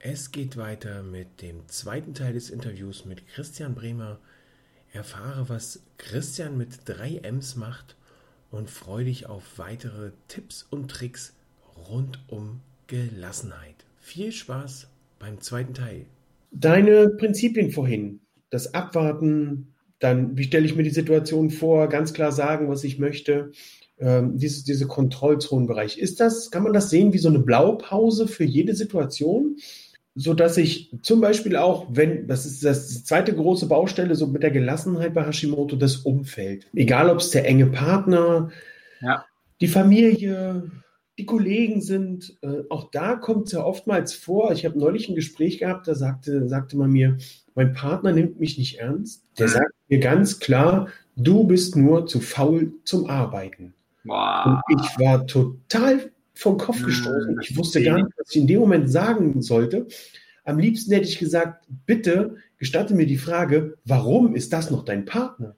Es geht weiter mit dem zweiten Teil des Interviews mit Christian Bremer. Erfahre, was Christian mit 3 Ms macht und freue dich auf weitere Tipps und Tricks rund um Gelassenheit. Viel Spaß beim zweiten Teil. Deine Prinzipien vorhin, das Abwarten, dann wie stelle ich mir die Situation vor, ganz klar sagen, was ich möchte, ähm, diese, diese Kontrollzonenbereich. Ist das, kann man das sehen wie so eine Blaupause für jede Situation? So dass ich zum Beispiel auch, wenn, das ist das zweite große Baustelle, so mit der Gelassenheit bei Hashimoto, das Umfeld. Egal, ob es der enge Partner, ja. die Familie, die Kollegen sind, äh, auch da kommt es ja oftmals vor. Ich habe neulich ein Gespräch gehabt, da sagte, sagte man mir, mein Partner nimmt mich nicht ernst. Der mhm. sagt mir ganz klar, du bist nur zu faul zum Arbeiten. Wow. Und ich war total vom Kopf hm, gestoßen. Ich wusste gar nicht, was ich in dem Moment sagen sollte. Am liebsten hätte ich gesagt, bitte gestatte mir die Frage, warum ist das noch dein Partner?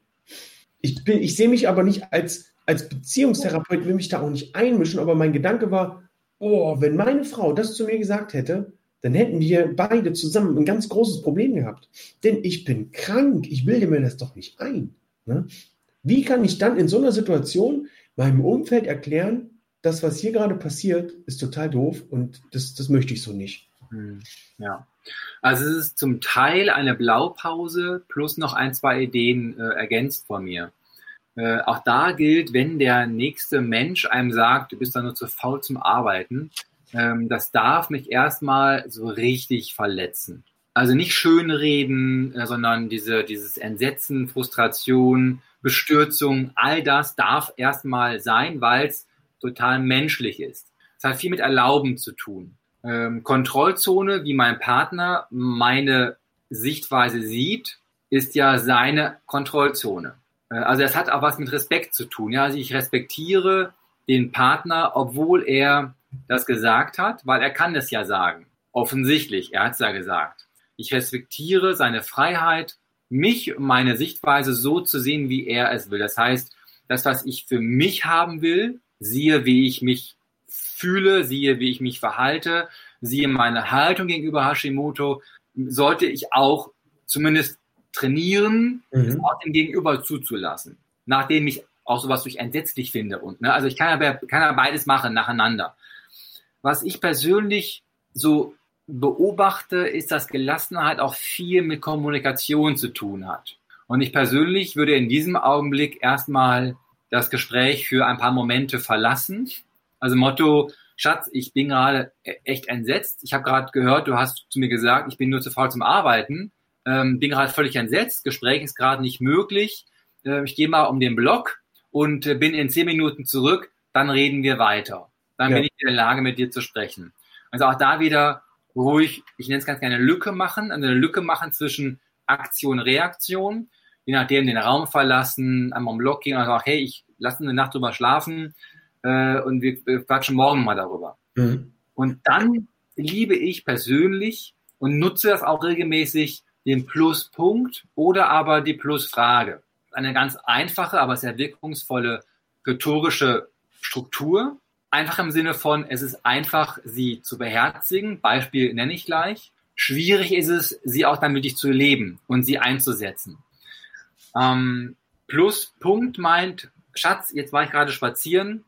Ich, bin, ich sehe mich aber nicht als, als Beziehungstherapeut, will mich da auch nicht einmischen, aber mein Gedanke war, oh, wenn meine Frau das zu mir gesagt hätte, dann hätten wir beide zusammen ein ganz großes Problem gehabt. Denn ich bin krank, ich bilde mir das doch nicht ein. Ne? Wie kann ich dann in so einer Situation meinem Umfeld erklären, das, was hier gerade passiert, ist total doof und das, das möchte ich so nicht. Hm, ja. Also es ist zum Teil eine Blaupause plus noch ein, zwei Ideen äh, ergänzt von mir. Äh, auch da gilt, wenn der nächste Mensch einem sagt, du bist da nur zu faul zum Arbeiten, ähm, das darf mich erstmal so richtig verletzen. Also nicht schönreden, äh, sondern diese, dieses Entsetzen, Frustration, Bestürzung, all das darf erstmal sein, weil es total menschlich ist. Es hat viel mit Erlauben zu tun. Ähm, Kontrollzone, wie mein Partner meine Sichtweise sieht, ist ja seine Kontrollzone. Äh, also es hat auch was mit Respekt zu tun. Ja, also ich respektiere den Partner, obwohl er das gesagt hat, weil er kann das ja sagen. Offensichtlich, er hat es ja gesagt. Ich respektiere seine Freiheit, mich und meine Sichtweise so zu sehen, wie er es will. Das heißt, das, was ich für mich haben will, siehe, wie ich mich fühle, siehe, wie ich mich verhalte, siehe meine Haltung gegenüber Hashimoto, sollte ich auch zumindest trainieren, mhm. auch dem Gegenüber zuzulassen. Nachdem ich auch sowas durch entsetzlich finde. Und, ne, also ich kann ja, kann ja beides machen nacheinander. Was ich persönlich so beobachte, ist, dass Gelassenheit auch viel mit Kommunikation zu tun hat. Und ich persönlich würde in diesem Augenblick erstmal das Gespräch für ein paar Momente verlassen. Also Motto, Schatz, ich bin gerade e-, echt entsetzt. Ich habe gerade gehört, du hast zu mir gesagt, ich bin nur zu faul zum Arbeiten. Ähm, bin gerade völlig entsetzt. Gespräch ist gerade nicht möglich. Äh, ich gehe mal um den Block und äh, bin in zehn Minuten zurück. Dann reden wir weiter. Dann ja. bin ich in der Lage, mit dir zu sprechen. Also auch da wieder ruhig, ich nenne es ganz gerne Lücke machen, also eine Lücke machen zwischen Aktion, Reaktion je nachdem den Raum verlassen, einmal im Block gehen und sagen, hey, ich lasse eine Nacht drüber schlafen äh, und wir, wir quatschen morgen mal darüber. Mhm. Und dann liebe ich persönlich und nutze das auch regelmäßig den Pluspunkt oder aber die Plusfrage. Eine ganz einfache, aber sehr wirkungsvolle rhetorische Struktur. Einfach im Sinne von, es ist einfach, sie zu beherzigen. Beispiel nenne ich gleich. Schwierig ist es, sie auch dann wirklich zu leben und sie einzusetzen. Ähm, Pluspunkt meint, Schatz, jetzt war ich gerade spazieren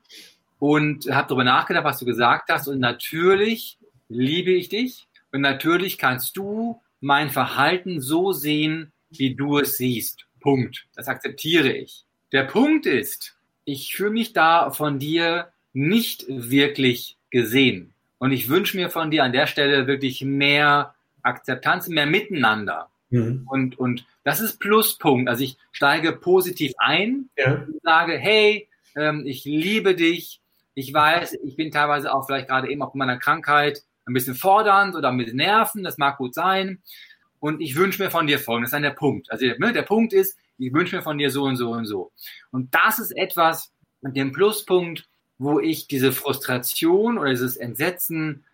und habe darüber nachgedacht, was du gesagt hast. Und natürlich liebe ich dich. Und natürlich kannst du mein Verhalten so sehen, wie du es siehst. Punkt. Das akzeptiere ich. Der Punkt ist, ich fühle mich da von dir nicht wirklich gesehen. Und ich wünsche mir von dir an der Stelle wirklich mehr Akzeptanz, mehr Miteinander. Mhm. Und, und das ist Pluspunkt. Also ich steige positiv ein ja. und sage, hey, ähm, ich liebe dich. Ich weiß, ich bin teilweise auch vielleicht gerade eben auf meiner Krankheit ein bisschen fordernd oder mit Nerven, das mag gut sein. Und ich wünsche mir von dir folgendes, das ist dann der Punkt. Also ne, der Punkt ist, ich wünsche mir von dir so und so und so. Und das ist etwas mit dem Pluspunkt, wo ich diese Frustration oder dieses Entsetzen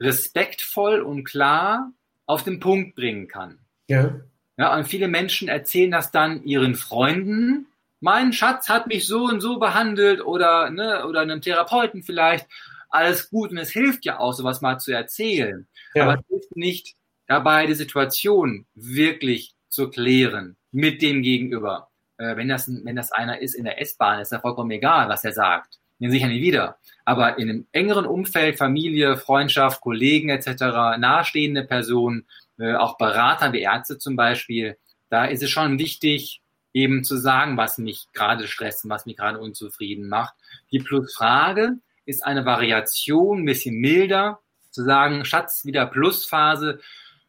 respektvoll und klar auf den Punkt bringen kann. Ja. Ja, und viele Menschen erzählen das dann ihren Freunden. Mein Schatz hat mich so und so behandelt oder, ne, oder einem Therapeuten vielleicht. Alles gut und es hilft ja auch, sowas mal zu erzählen. Ja. Aber es hilft nicht dabei, die Situation wirklich zu klären mit dem Gegenüber. Äh, wenn, das, wenn das einer ist in der S-Bahn, ist ja vollkommen egal, was er sagt. Den sicher nie wieder. Aber in einem engeren Umfeld, Familie, Freundschaft, Kollegen etc., nahestehende Personen, auch Berater wie Ärzte zum Beispiel, da ist es schon wichtig, eben zu sagen, was mich gerade stresst, was mich gerade unzufrieden macht. Die Plusfrage ist eine Variation, ein bisschen milder, zu sagen, Schatz, wieder Plusphase,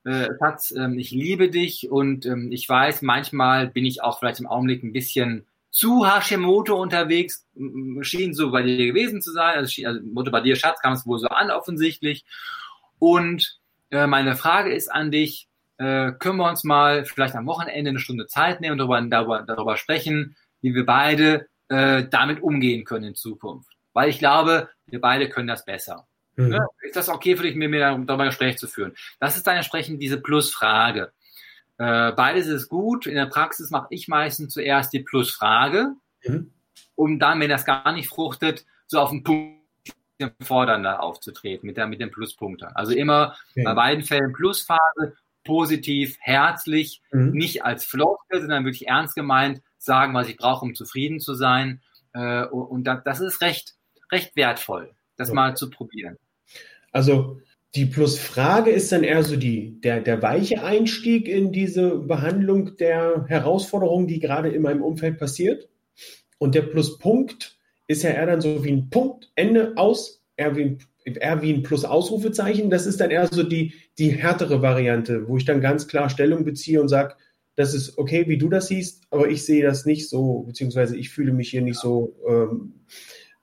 äh, Schatz, äh, ich liebe dich und ähm, ich weiß, manchmal bin ich auch vielleicht im Augenblick ein bisschen zu Hashimoto unterwegs, schien so bei dir gewesen zu sein, also, schien, also bei dir, Schatz, kam es wohl so an offensichtlich. Und äh, meine Frage ist an dich, äh, können wir uns mal vielleicht am Wochenende eine Stunde Zeit nehmen und darüber, darüber, darüber sprechen, wie wir beide äh, damit umgehen können in Zukunft. Weil ich glaube, wir beide können das besser. Mhm. Ne? Ist das okay für dich, mit mir darüber ein Gespräch zu führen? Das ist dann entsprechend diese Plusfrage. Äh, beides ist gut. In der Praxis mache ich meistens zuerst die Plusfrage, mhm. um dann, wenn das gar nicht fruchtet, so auf den Punkt fordernder aufzutreten mit, der, mit dem Pluspunkter. Also immer okay. bei beiden Fällen Plusphase, positiv, herzlich, mhm. nicht als Floskel, sondern wirklich ernst gemeint, sagen, was ich brauche, um zufrieden zu sein. Äh, und das ist recht, recht wertvoll, das okay. mal zu probieren. Also die Plusfrage ist dann eher so die, der, der weiche Einstieg in diese Behandlung der Herausforderungen, die gerade in meinem Umfeld passiert. Und der Pluspunkt ist ja eher dann so wie ein Punkt, Ende, aus, eher wie ein, eher wie ein Plus-Ausrufezeichen. Das ist dann eher so die, die härtere Variante, wo ich dann ganz klar Stellung beziehe und sage, das ist okay, wie du das siehst, aber ich sehe das nicht so, beziehungsweise ich fühle mich hier nicht so ähm,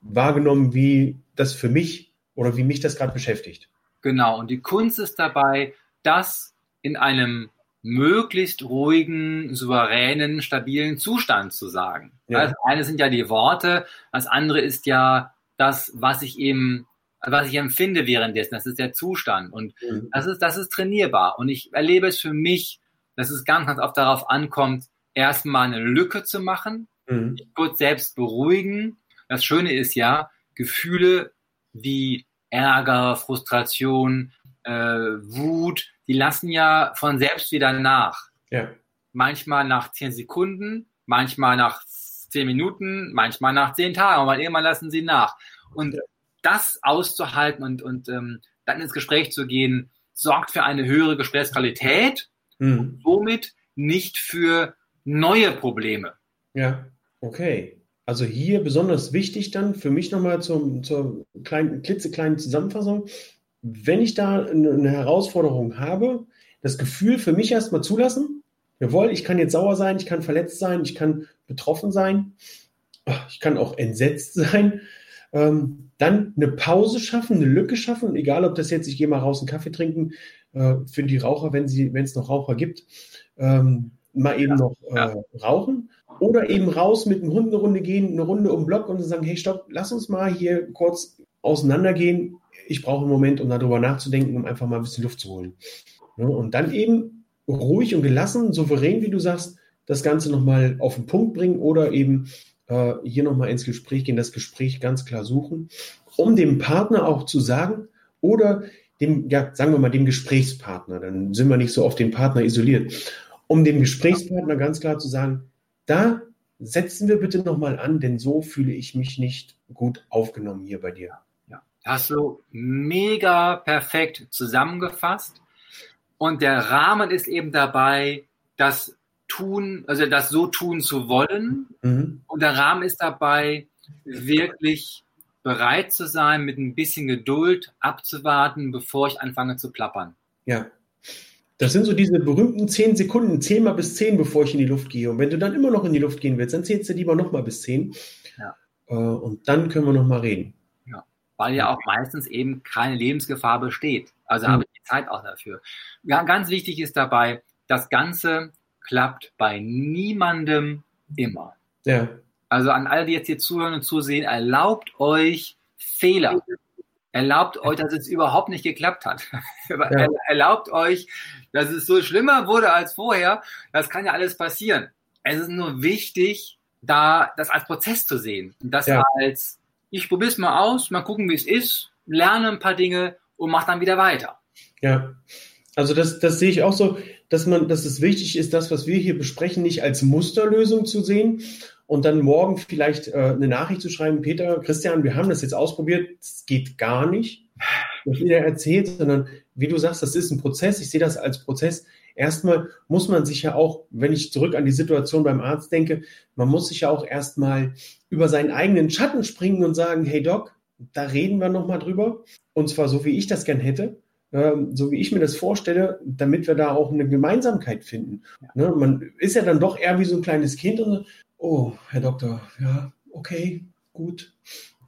wahrgenommen, wie das für mich oder wie mich das gerade beschäftigt. Genau, und die Kunst ist dabei, das in einem möglichst ruhigen, souveränen, stabilen Zustand zu sagen. Ja. Das eine sind ja die Worte, das andere ist ja das, was ich eben, was ich empfinde währenddessen. Das ist der Zustand. Und mhm. das ist, das ist trainierbar. Und ich erlebe es für mich, dass es ganz, ganz oft darauf ankommt, erstmal eine Lücke zu machen, mhm. kurz selbst beruhigen. Das Schöne ist ja, Gefühle wie Ärger, Frustration, äh, Wut, die lassen ja von selbst wieder nach. Ja. Manchmal nach zehn Sekunden, manchmal nach zehn Minuten, manchmal nach zehn Tagen, aber irgendwann lassen sie nach. Und ja. das auszuhalten und, und ähm, dann ins Gespräch zu gehen, sorgt für eine höhere Gesprächsqualität mhm. und somit nicht für neue Probleme. Ja, okay. Also hier besonders wichtig dann für mich nochmal zum, zur kleinen, klitzekleinen Zusammenfassung. Wenn ich da eine Herausforderung habe, das Gefühl für mich erstmal zulassen. Jawohl, ich kann jetzt sauer sein, ich kann verletzt sein, ich kann betroffen sein, ich kann auch entsetzt sein. Ähm, dann eine Pause schaffen, eine Lücke schaffen, egal ob das jetzt, ich gehe mal raus einen Kaffee trinken, äh, für die Raucher, wenn es noch Raucher gibt, ähm, mal eben ja, noch äh, ja. rauchen oder eben raus mit dem Hund eine Runde gehen, eine Runde um den Block und sagen, hey, stopp, lass uns mal hier kurz auseinandergehen. Ich brauche einen Moment, um darüber nachzudenken, um einfach mal ein bisschen Luft zu holen. und dann eben ruhig und gelassen, souverän, wie du sagst, das Ganze nochmal auf den Punkt bringen oder eben äh, hier nochmal ins Gespräch gehen, das Gespräch ganz klar suchen, um dem Partner auch zu sagen oder dem, ja, sagen wir mal, dem Gesprächspartner, dann sind wir nicht so auf den Partner isoliert, um dem Gesprächspartner ganz klar zu sagen, da setzen wir bitte nochmal an, denn so fühle ich mich nicht gut aufgenommen hier bei dir. Hast du mega perfekt zusammengefasst. Und der Rahmen ist eben dabei, das tun, also das so tun zu wollen. Mhm. Und der Rahmen ist dabei, wirklich bereit zu sein, mit ein bisschen Geduld abzuwarten, bevor ich anfange zu plappern. Ja, das sind so diese berühmten zehn Sekunden, zehn mal bis zehn, bevor ich in die Luft gehe. Und wenn du dann immer noch in die Luft gehen willst, dann zählst du lieber noch mal bis zehn. Ja. Äh, und dann können wir noch mal reden. Weil ja auch meistens eben keine Lebensgefahr besteht. Also mhm. habe ich die Zeit auch dafür. Ja, ganz wichtig ist dabei, das Ganze klappt bei niemandem immer. Ja. Also an alle, die jetzt hier zuhören und zusehen, erlaubt euch Fehler. Erlaubt euch, dass es überhaupt nicht geklappt hat. Ja. Erlaubt euch, dass es so schlimmer wurde als vorher. Das kann ja alles passieren. Es ist nur wichtig, da das als Prozess zu sehen. Das ja. als, ich probiere es mal aus, mal gucken, wie es ist, lerne ein paar Dinge und mach dann wieder weiter. Ja. Also das, das sehe ich auch so, dass man, dass es wichtig ist, das, was wir hier besprechen, nicht als Musterlösung zu sehen und dann morgen vielleicht äh, eine Nachricht zu schreiben, Peter, Christian, wir haben das jetzt ausprobiert, es geht gar nicht, was jeder erzählt, sondern wie du sagst, das ist ein Prozess, ich sehe das als Prozess. Erstmal muss man sich ja auch, wenn ich zurück an die Situation beim Arzt denke, man muss sich ja auch erstmal über seinen eigenen Schatten springen und sagen, hey Doc, da reden wir nochmal drüber. Und zwar so, wie ich das gern hätte. Ähm, so wie ich mir das vorstelle, damit wir da auch eine Gemeinsamkeit finden. Ne? Man ist ja dann doch eher wie so ein kleines Kind und oh, Herr Doktor, ja, okay, gut.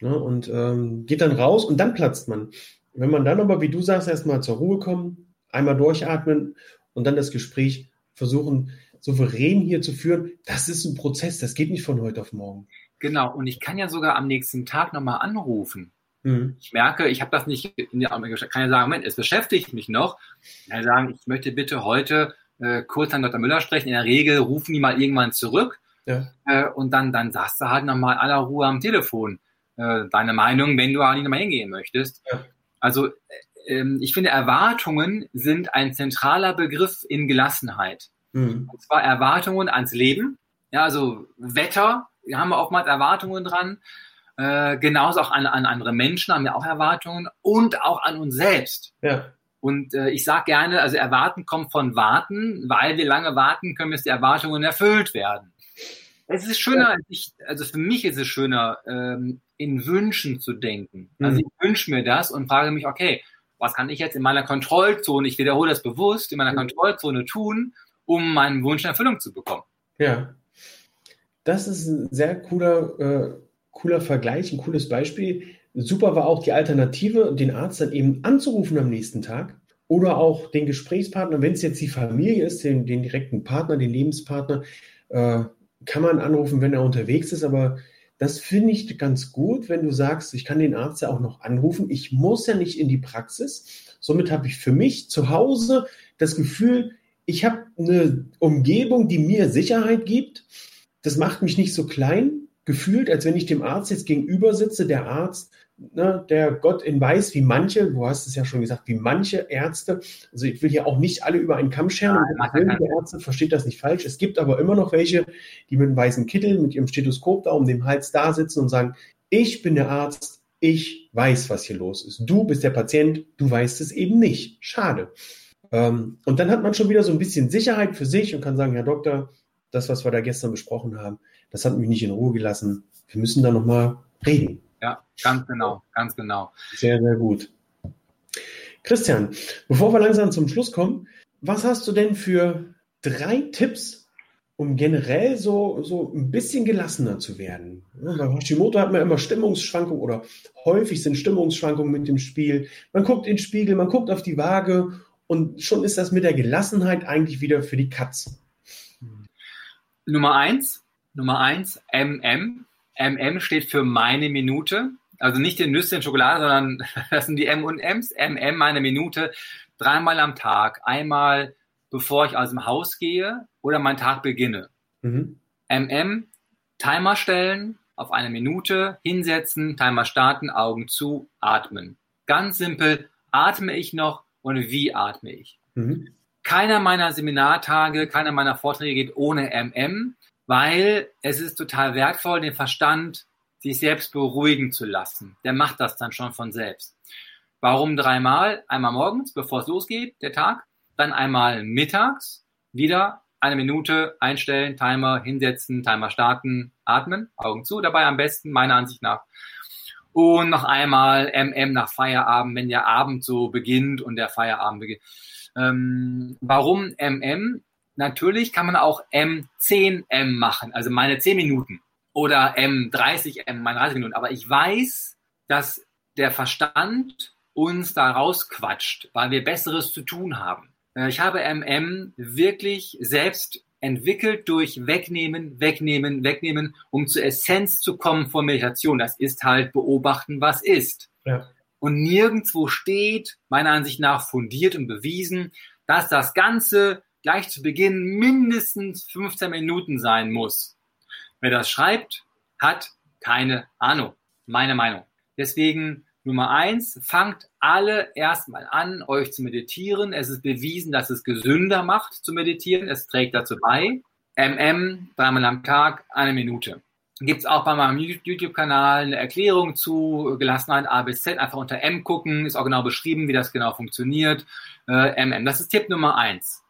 Ne? Und ähm, geht dann raus und dann platzt man. Wenn man dann aber, wie du sagst, erstmal zur Ruhe kommen, einmal durchatmen und dann das Gespräch versuchen, souverän hier zu führen, das ist ein Prozess, das geht nicht von heute auf morgen. Genau, und ich kann ja sogar am nächsten Tag nochmal anrufen. Mhm. Ich merke, ich habe das nicht, in der, kann ja sagen, Moment, es beschäftigt mich noch. Ich kann sagen, ich möchte bitte heute äh, kurz an Dr. Müller sprechen. In der Regel rufen die mal irgendwann zurück. Ja. Äh, und dann, dann sagst du halt nochmal aller Ruhe am Telefon äh, deine Meinung, wenn du halt nochmal hingehen möchtest. Ja. Also ich finde, Erwartungen sind ein zentraler Begriff in Gelassenheit. Mhm. Und zwar Erwartungen ans Leben. Ja, also Wetter, da haben wir oftmals Erwartungen dran. Äh, genauso auch an, an andere Menschen haben wir auch Erwartungen und auch an uns selbst. Ja. Und äh, ich sage gerne, also Erwarten kommt von Warten, weil wir lange warten können, bis die Erwartungen erfüllt werden. Es ist schöner, ich, also für mich ist es schöner, ähm, in Wünschen zu denken. Also mhm. ich wünsche mir das und frage mich, okay, was kann ich jetzt in meiner Kontrollzone, ich wiederhole das bewusst, in meiner mhm. Kontrollzone tun, um meinen Wunsch in Erfüllung zu bekommen? Ja. Das ist ein sehr cooler äh, cooler Vergleich, ein cooles Beispiel. Super war auch die Alternative, den Arzt dann eben anzurufen am nächsten Tag oder auch den Gesprächspartner, wenn es jetzt die Familie ist, den, den direkten Partner, den Lebenspartner, äh, kann man anrufen, wenn er unterwegs ist, aber das finde ich ganz gut, wenn du sagst, ich kann den Arzt ja auch noch anrufen. Ich muss ja nicht in die Praxis. Somit habe ich für mich zu Hause das Gefühl, ich habe eine Umgebung, die mir Sicherheit gibt. Das macht mich nicht so klein gefühlt, als wenn ich dem Arzt jetzt gegenüber sitze, der Arzt, ne, der Gott in weiß, wie manche, du hast es ja schon gesagt, wie manche Ärzte, also ich will hier auch nicht alle über einen Kamm scheren, der Ärzte versteht das nicht falsch. Es gibt aber immer noch welche, die mit einem weißen Kittel, mit ihrem Stethoskop da um den Hals da sitzen und sagen, ich bin der Arzt, ich weiß, was hier los ist. Du bist der Patient, du weißt es eben nicht. Schade. Ähm, und dann hat man schon wieder so ein bisschen Sicherheit für sich und kann sagen, Herr Doktor, das, was wir da gestern besprochen haben, das hat mich nicht in Ruhe gelassen. Wir müssen da nochmal reden. Ja, ganz genau, ganz genau. Sehr, sehr gut. Christian, bevor wir langsam zum Schluss kommen, was hast du denn für drei Tipps, um generell so, so ein bisschen gelassener zu werden? Bei Hashimoto hat man immer Stimmungsschwankungen oder häufig sind Stimmungsschwankungen mit dem Spiel. Man guckt in den Spiegel, man guckt auf die Waage und schon ist das mit der Gelassenheit eigentlich wieder für die Katz. Nummer eins, Nummer eins, MM. MM steht für meine Minute. Also nicht den Nüsse in Schokolade, sondern das sind die M und M's. MM, meine Minute. Dreimal am Tag. Einmal, bevor ich aus dem Haus gehe oder meinen Tag beginne. Mhm. MM, Timer stellen auf eine Minute, hinsetzen, Timer starten, Augen zu, atmen. Ganz simpel, atme ich noch und wie atme ich? Mhm. Keiner meiner Seminartage, keiner meiner Vorträge geht ohne MM weil es ist total wertvoll, den Verstand sich selbst beruhigen zu lassen. Der macht das dann schon von selbst. Warum dreimal? Einmal morgens, bevor es losgeht, der Tag, dann einmal mittags, wieder eine Minute einstellen, Timer hinsetzen, Timer starten, atmen, Augen zu, dabei am besten, meiner Ansicht nach. Und noch einmal MM nach Feierabend, wenn der Abend so beginnt und der Feierabend beginnt. Ähm, warum MM? Natürlich kann man auch M10M machen, also meine 10 Minuten oder M30M, meine 30 Minuten. Aber ich weiß, dass der Verstand uns da rausquatscht, weil wir Besseres zu tun haben. Äh, ich habe MM wirklich selbst entwickelt durch Wegnehmen, Wegnehmen, Wegnehmen, um zur Essenz zu kommen von Meditation. Das ist halt beobachten, was ist. Ja. Und nirgendwo steht, meiner Ansicht nach fundiert und bewiesen, dass das Ganze gleich zu Beginn mindestens 15 Minuten sein muss. Wer das schreibt, hat keine Ahnung. Meine Meinung. Deswegen Nummer eins, fangt alle erstmal an, euch zu meditieren. Es ist bewiesen, dass es gesünder macht zu meditieren. Es trägt dazu bei. MM, dreimal am Tag, eine Minute. Gibt es auch bei meinem YouTube-Kanal eine Erklärung zu Gelassenheit A bis Z. Einfach unter M gucken, ist auch genau beschrieben, wie das genau funktioniert. Äh, MM, das ist Tipp Nummer eins.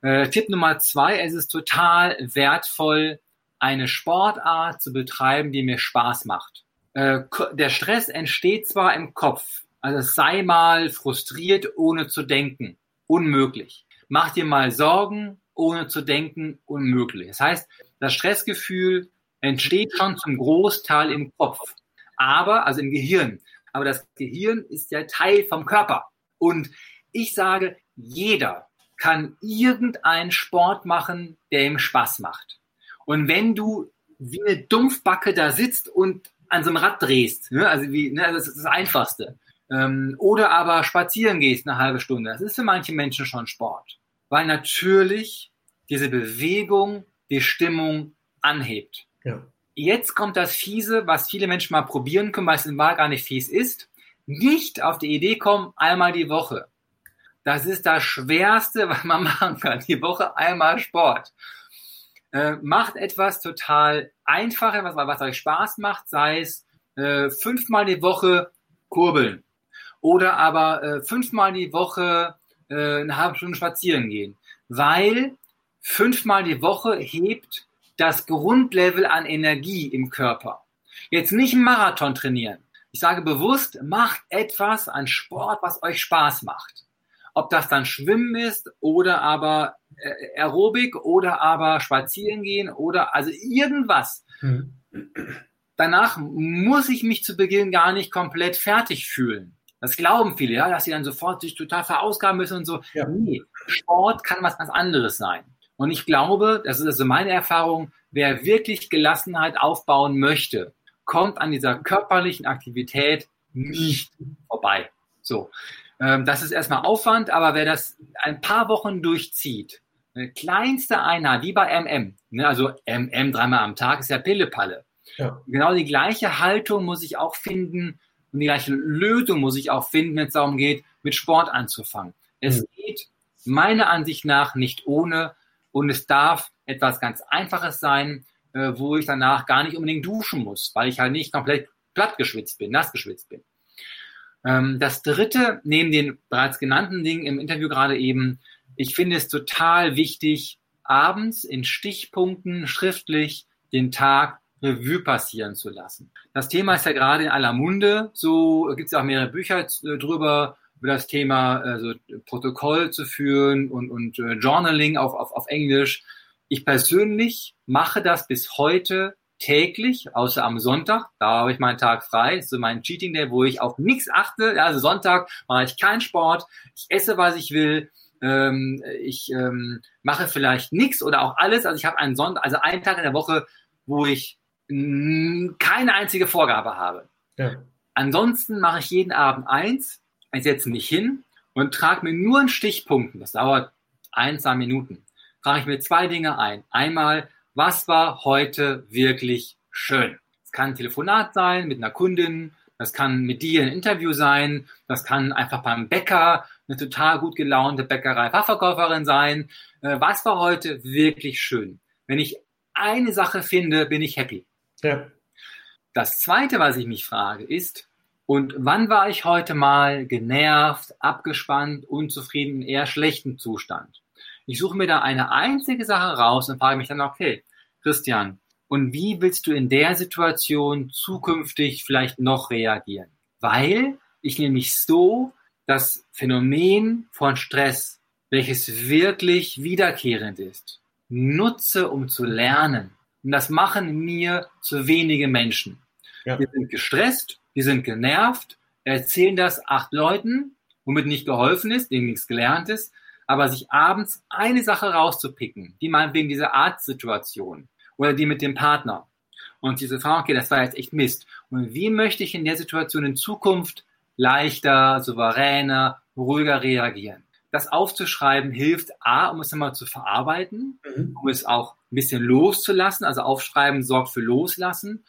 Äh, Tipp Nummer zwei, es ist total wertvoll, eine Sportart zu betreiben, die mir Spaß macht. Äh, der Stress entsteht zwar im Kopf, also sei mal frustriert, ohne zu denken. Unmöglich. Mach dir mal Sorgen, ohne zu denken. Unmöglich. Das heißt, das Stressgefühl entsteht schon zum Großteil im Kopf. Aber, also im Gehirn. Aber das Gehirn ist ja Teil vom Körper. Und ich sage, jeder kann irgendeinen Sport machen, der ihm Spaß macht. Und wenn du wie eine Dumpfbacke da sitzt und an so einem Rad drehst. Ne? Also wie, ne? das ist das Einfachste. Ähm, oder aber spazieren gehst eine halbe Stunde. Das ist für manche Menschen schon Sport. Weil natürlich diese Bewegung die Stimmung anhebt. Ja. Jetzt kommt das Fiese, was viele Menschen mal probieren können, weil es in Wahrheit gar nicht fies ist. Nicht auf die Idee kommen, einmal die Woche. Das ist das Schwerste, was man machen kann. Die Woche einmal Sport. Äh, macht etwas total Einfaches, was, was euch Spaß macht, sei es äh, fünfmal die Woche kurbeln oder aber äh, fünfmal die Woche äh, eine halbe Stunde spazieren gehen, weil fünfmal die Woche hebt das Grundlevel an Energie im Körper. Jetzt nicht einen Marathon trainieren. Ich sage bewusst, macht etwas an Sport, was euch Spaß macht. Ob das dann Schwimmen ist oder aber äh, Aerobik oder aber Spazieren gehen oder also irgendwas. Mhm. Danach muss ich mich zu Beginn gar nicht komplett fertig fühlen. Das glauben viele, ja, dass sie dann sofort sich total verausgaben müssen und so. Ja. Nee, Sport kann was ganz anderes sein. Und ich glaube, das ist also meine Erfahrung, wer wirklich Gelassenheit aufbauen möchte, kommt an dieser körperlichen Aktivität nicht vorbei. So. Ähm, das ist erstmal Aufwand, aber wer das ein paar Wochen durchzieht, eine kleinste Einheit, wie bei MM, ne, also MM dreimal am Tag ist ja Pillepalle. Ja. Genau die gleiche Haltung muss ich auch finden und die gleiche Lösung muss ich auch finden, wenn es darum geht, mit Sport anzufangen. Es mhm. geht meiner Ansicht nach nicht ohne und es darf etwas ganz Einfaches sein, äh, wo ich danach gar nicht unbedingt duschen muss, weil ich halt nicht komplett platt geschwitzt bin, nass geschwitzt bin. Ähm, das dritte, neben den bereits genannten Dingen im Interview gerade eben, ich finde es total wichtig, abends in Stichpunkten schriftlich den Tag Revue passieren zu lassen. Das Thema ist ja gerade in aller Munde. So gibt es auch mehrere Bücher äh, drüber, über das Thema also Protokoll zu führen und, und äh, Journaling auf, auf, auf Englisch. Ich persönlich mache das bis heute täglich, außer am Sonntag. Da habe ich meinen Tag frei. Das ist so mein Cheating Day, wo ich auf nichts achte. Also Sonntag mache ich keinen Sport. Ich esse, was ich will. Ähm, ich ähm, mache vielleicht nichts oder auch alles. Also ich habe einen Sonntag, also einen Tag in der Woche, wo ich keine einzige Vorgabe habe. Ja. Ansonsten mache ich jeden Abend eins. Ich setze mich hin und trage mir nur in Stichpunkten. Das dauert ein, zwei Minuten. Trage ich mir zwei Dinge ein. Einmal was war heute wirklich schön? Es kann ein Telefonat sein mit einer Kundin, das kann mit dir ein Interview sein, das kann einfach beim Bäcker eine total gut gelaunte Bäckerei-Fachverkäuferin sein. Äh, was war heute wirklich schön? Wenn ich eine Sache finde, bin ich happy. Ja. Das zweite, was ich mich frage, ist, und wann war ich heute mal genervt, abgespannt, unzufrieden, eher schlechten Zustand? Ich suche mir da eine einzige Sache raus und frage mich dann, okay, Christian, und wie willst du in der Situation zukünftig vielleicht noch reagieren? Weil ich nämlich so das Phänomen von Stress, welches wirklich wiederkehrend ist, nutze, um zu lernen. Und das machen mir zu wenige Menschen. Ja. Wir sind gestresst, die sind genervt, erzählen das acht Leuten, womit nicht geholfen ist, denen nichts gelernt ist, aber sich abends eine Sache rauszupicken, die man wegen dieser Arztsituation oder die mit dem Partner und diese Frau, okay, das war jetzt echt Mist. Und wie möchte ich in der Situation in Zukunft leichter, souveräner, ruhiger reagieren? Das aufzuschreiben hilft A, um es immer zu verarbeiten, mhm. um es auch ein bisschen loszulassen. Also aufschreiben sorgt für Loslassen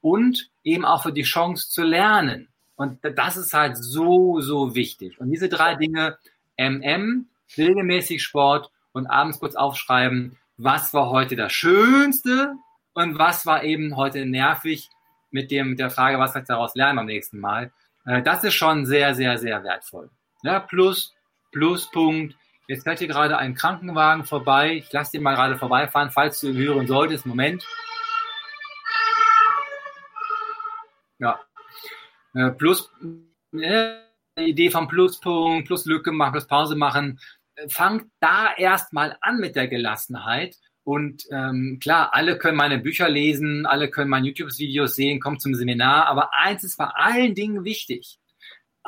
und eben auch für die Chance zu lernen. Und das ist halt so, so wichtig. Und diese drei Dinge, MM, regelmäßig Sport und abends kurz aufschreiben, was war heute das Schönste und was war eben heute nervig mit dem, mit der Frage, was kann ich daraus lernen beim nächsten Mal. Äh, das ist schon sehr, sehr, sehr wertvoll. Ja, plus, Pluspunkt. Jetzt fährt hier gerade ein Krankenwagen vorbei. Ich lasse den mal gerade vorbeifahren, falls du ihn hören solltest. Moment. Ja. Äh, plus, äh, Idee vom Pluspunkt, plus Lücke machen, plus Pause machen. Äh, fangt da erstmal an mit der Gelassenheit. Und ähm, klar, alle können meine Bücher lesen, alle können meine YouTube-Videos sehen, kommen zum Seminar. Aber eins ist bei allen Dingen wichtig.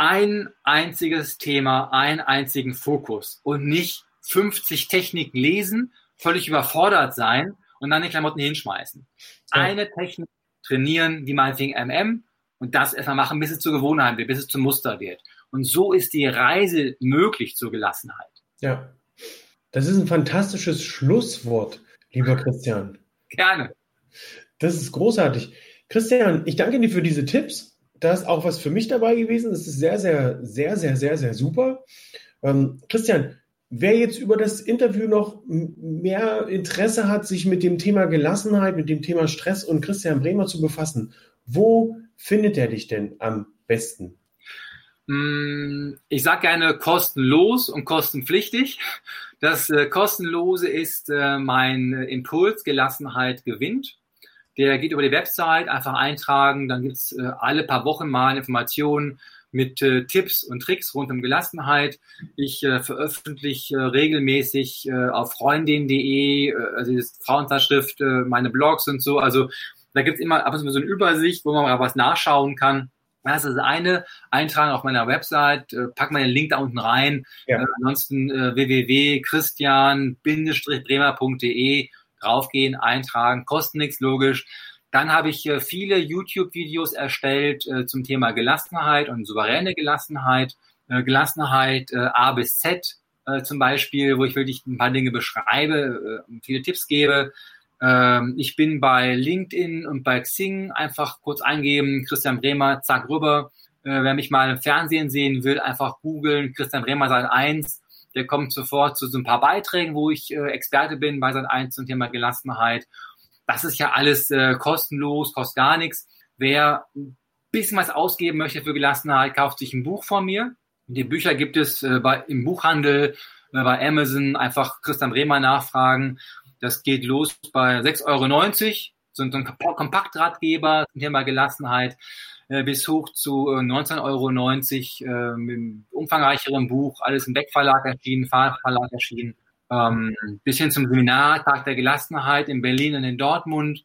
Ein einziges Thema, einen einzigen Fokus und nicht 50 Techniken lesen, völlig überfordert sein und dann die Klamotten hinschmeißen. Ja. Eine Technik trainieren, wie meinetwegen MM, und das erstmal machen, bis es zur Gewohnheit wird, bis es zum Muster wird. Und so ist die Reise möglich zur Gelassenheit. Ja, das ist ein fantastisches Schlusswort, lieber Christian. Gerne. Das ist großartig. Christian, ich danke dir für diese Tipps. Da ist auch was für mich dabei gewesen. Das ist sehr, sehr, sehr, sehr, sehr, sehr super. Ähm, Christian, wer jetzt über das Interview noch mehr Interesse hat, sich mit dem Thema Gelassenheit, mit dem Thema Stress und Christian Bremer zu befassen, wo findet er dich denn am besten? Mm, ich sage gerne kostenlos und kostenpflichtig. Das äh, kostenlose ist äh, mein Impuls Gelassenheit gewinnt. Der geht über die Website, einfach eintragen, dann gibt's äh, alle paar Wochen mal Informationen mit äh, Tipps und Tricks rund um Gelassenheit. Ich äh, veröffentliche äh, regelmäßig äh, auf freundin.de, äh, also die Frauenzeitschrift, äh, meine Blogs und so. Also da gibt's immer ab und zu so eine Übersicht, wo man mal was nachschauen kann. Das ist eine. Eintragen auf meiner Website, pack mal den Link da unten rein. Ja. Ansonsten www.christian-bremer.de draufgehen, eintragen, kostet nichts, logisch. Dann habe ich äh, viele YouTube-Videos erstellt äh, zum Thema Gelassenheit und souveräne Gelassenheit. Äh, Gelassenheit A bis Z zum Beispiel, wo ich wirklich ein paar Dinge beschreibe, viele Tipps gebe. Ähm, ich bin bei LinkedIn und bei Xing einfach kurz eingeben, Christian Bremer, zack rüber. Wer mich mal im Fernsehen sehen will, einfach googeln, Christian Bremer Seit 1. Der kommt sofort zu so ein paar Beiträgen, wo ich äh, Experte bin bei Seit 1 zum Thema Gelassenheit. Das ist ja alles äh, kostenlos, kostet gar nichts. Wer ein bisschen was ausgeben möchte für Gelassenheit, kauft sich ein Buch von mir. Die Bücher gibt es äh, bei, im Buchhandel, äh, bei Amazon, einfach Christian Bremer nachfragen. Das geht los bei 6,90 Euro, so ein Kompaktratgeber zum Thema Gelassenheit, äh, bis hoch zu 19,90 äh, Euro mit einem umfangreicheren Buch, alles im Beck-Verlag erschienen, Fahrradverlag erschienen, ähm, bis hin zum Seminar Tag der Gelassenheit in Berlin und in Dortmund.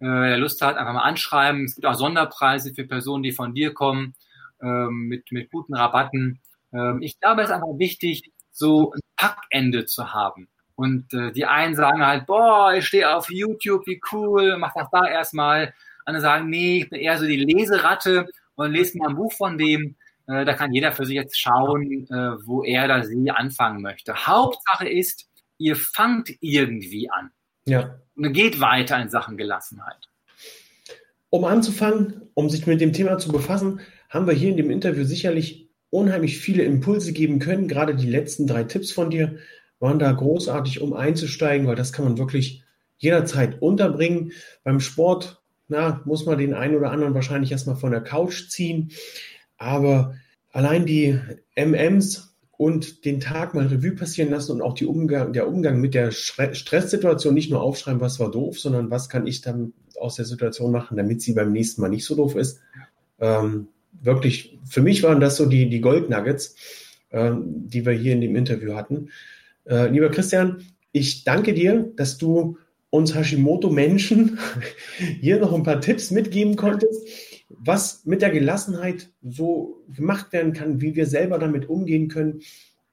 Äh, wer Lust hat, einfach mal anschreiben. Es gibt auch Sonderpreise für Personen, die von dir kommen, ähm, mit, mit guten Rabatten. Ähm, ich glaube, es ist einfach wichtig, so ein Packende zu haben. Und äh, die einen sagen halt, boah, ich stehe auf YouTube, wie cool, mach das da erstmal. Andere sagen, nee, ich bin eher so die Leseratte und lese mal ein Buch von dem. Äh, da kann jeder für sich jetzt schauen, äh, wo er oder sie anfangen möchte. Hauptsache ist, ihr fangt irgendwie an. Ja. Und geht weiter in Sachen Gelassenheit. Um anzufangen, um sich mit dem Thema zu befassen, haben wir hier in dem Interview sicherlich unheimlich viele Impulse geben können. Gerade die letzten drei Tipps von dir waren da großartig, um einzusteigen, weil das kann man wirklich jederzeit unterbringen. Beim Sport, na, muss man den einen oder anderen wahrscheinlich erstmal von der Couch ziehen. Aber allein die MMs und den Tag mal Revue passieren lassen und auch die Umgang, der Umgang mit der Stresssituation nicht nur aufschreiben, was war doof, sondern was kann ich dann aus der Situation machen, damit sie beim nächsten Mal nicht so doof ist. Ähm, wirklich, für mich waren das so die, die Gold Nuggets, ähm, die wir hier in dem Interview hatten. Äh, lieber Christian, ich danke dir, dass du uns Hashimoto-Menschen hier noch ein paar Tipps mitgeben konntest. was mit der Gelassenheit so gemacht werden kann, wie wir selber damit umgehen können.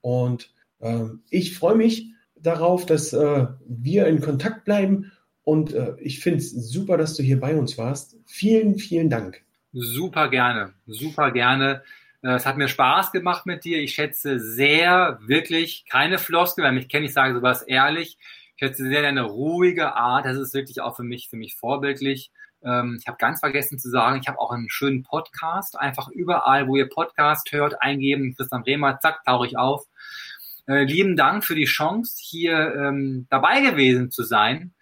Und äh, ich freue mich darauf, dass äh, wir in Kontakt bleiben. Und äh, ich finde es super, dass du hier bei uns warst. Vielen, vielen Dank. Super gerne, super gerne. Äh, es hat mir Spaß gemacht mit dir. Ich schätze sehr, wirklich, keine Floskel, weil mich kenne ich sage sowas ehrlich. Ich schätze sehr deine ruhige Art. Das ist wirklich auch für mich, für mich vorbildlich. Ähm, ich habe ganz vergessen zu sagen, ich habe auch einen schönen Podcast. Einfach überall, wo ihr Podcast hört, eingeben. Christian Bremer, zack, tauche ich auf. Äh, lieben Dank für die Chance, hier ähm, dabei gewesen zu sein.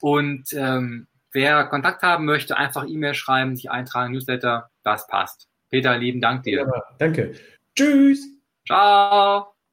Und ähm, wer Kontakt haben möchte, einfach E-Mail schreiben, sich eintragen, Newsletter, das passt. Peter, lieben Dank dir. Ja, danke. Tschüss. Ciao.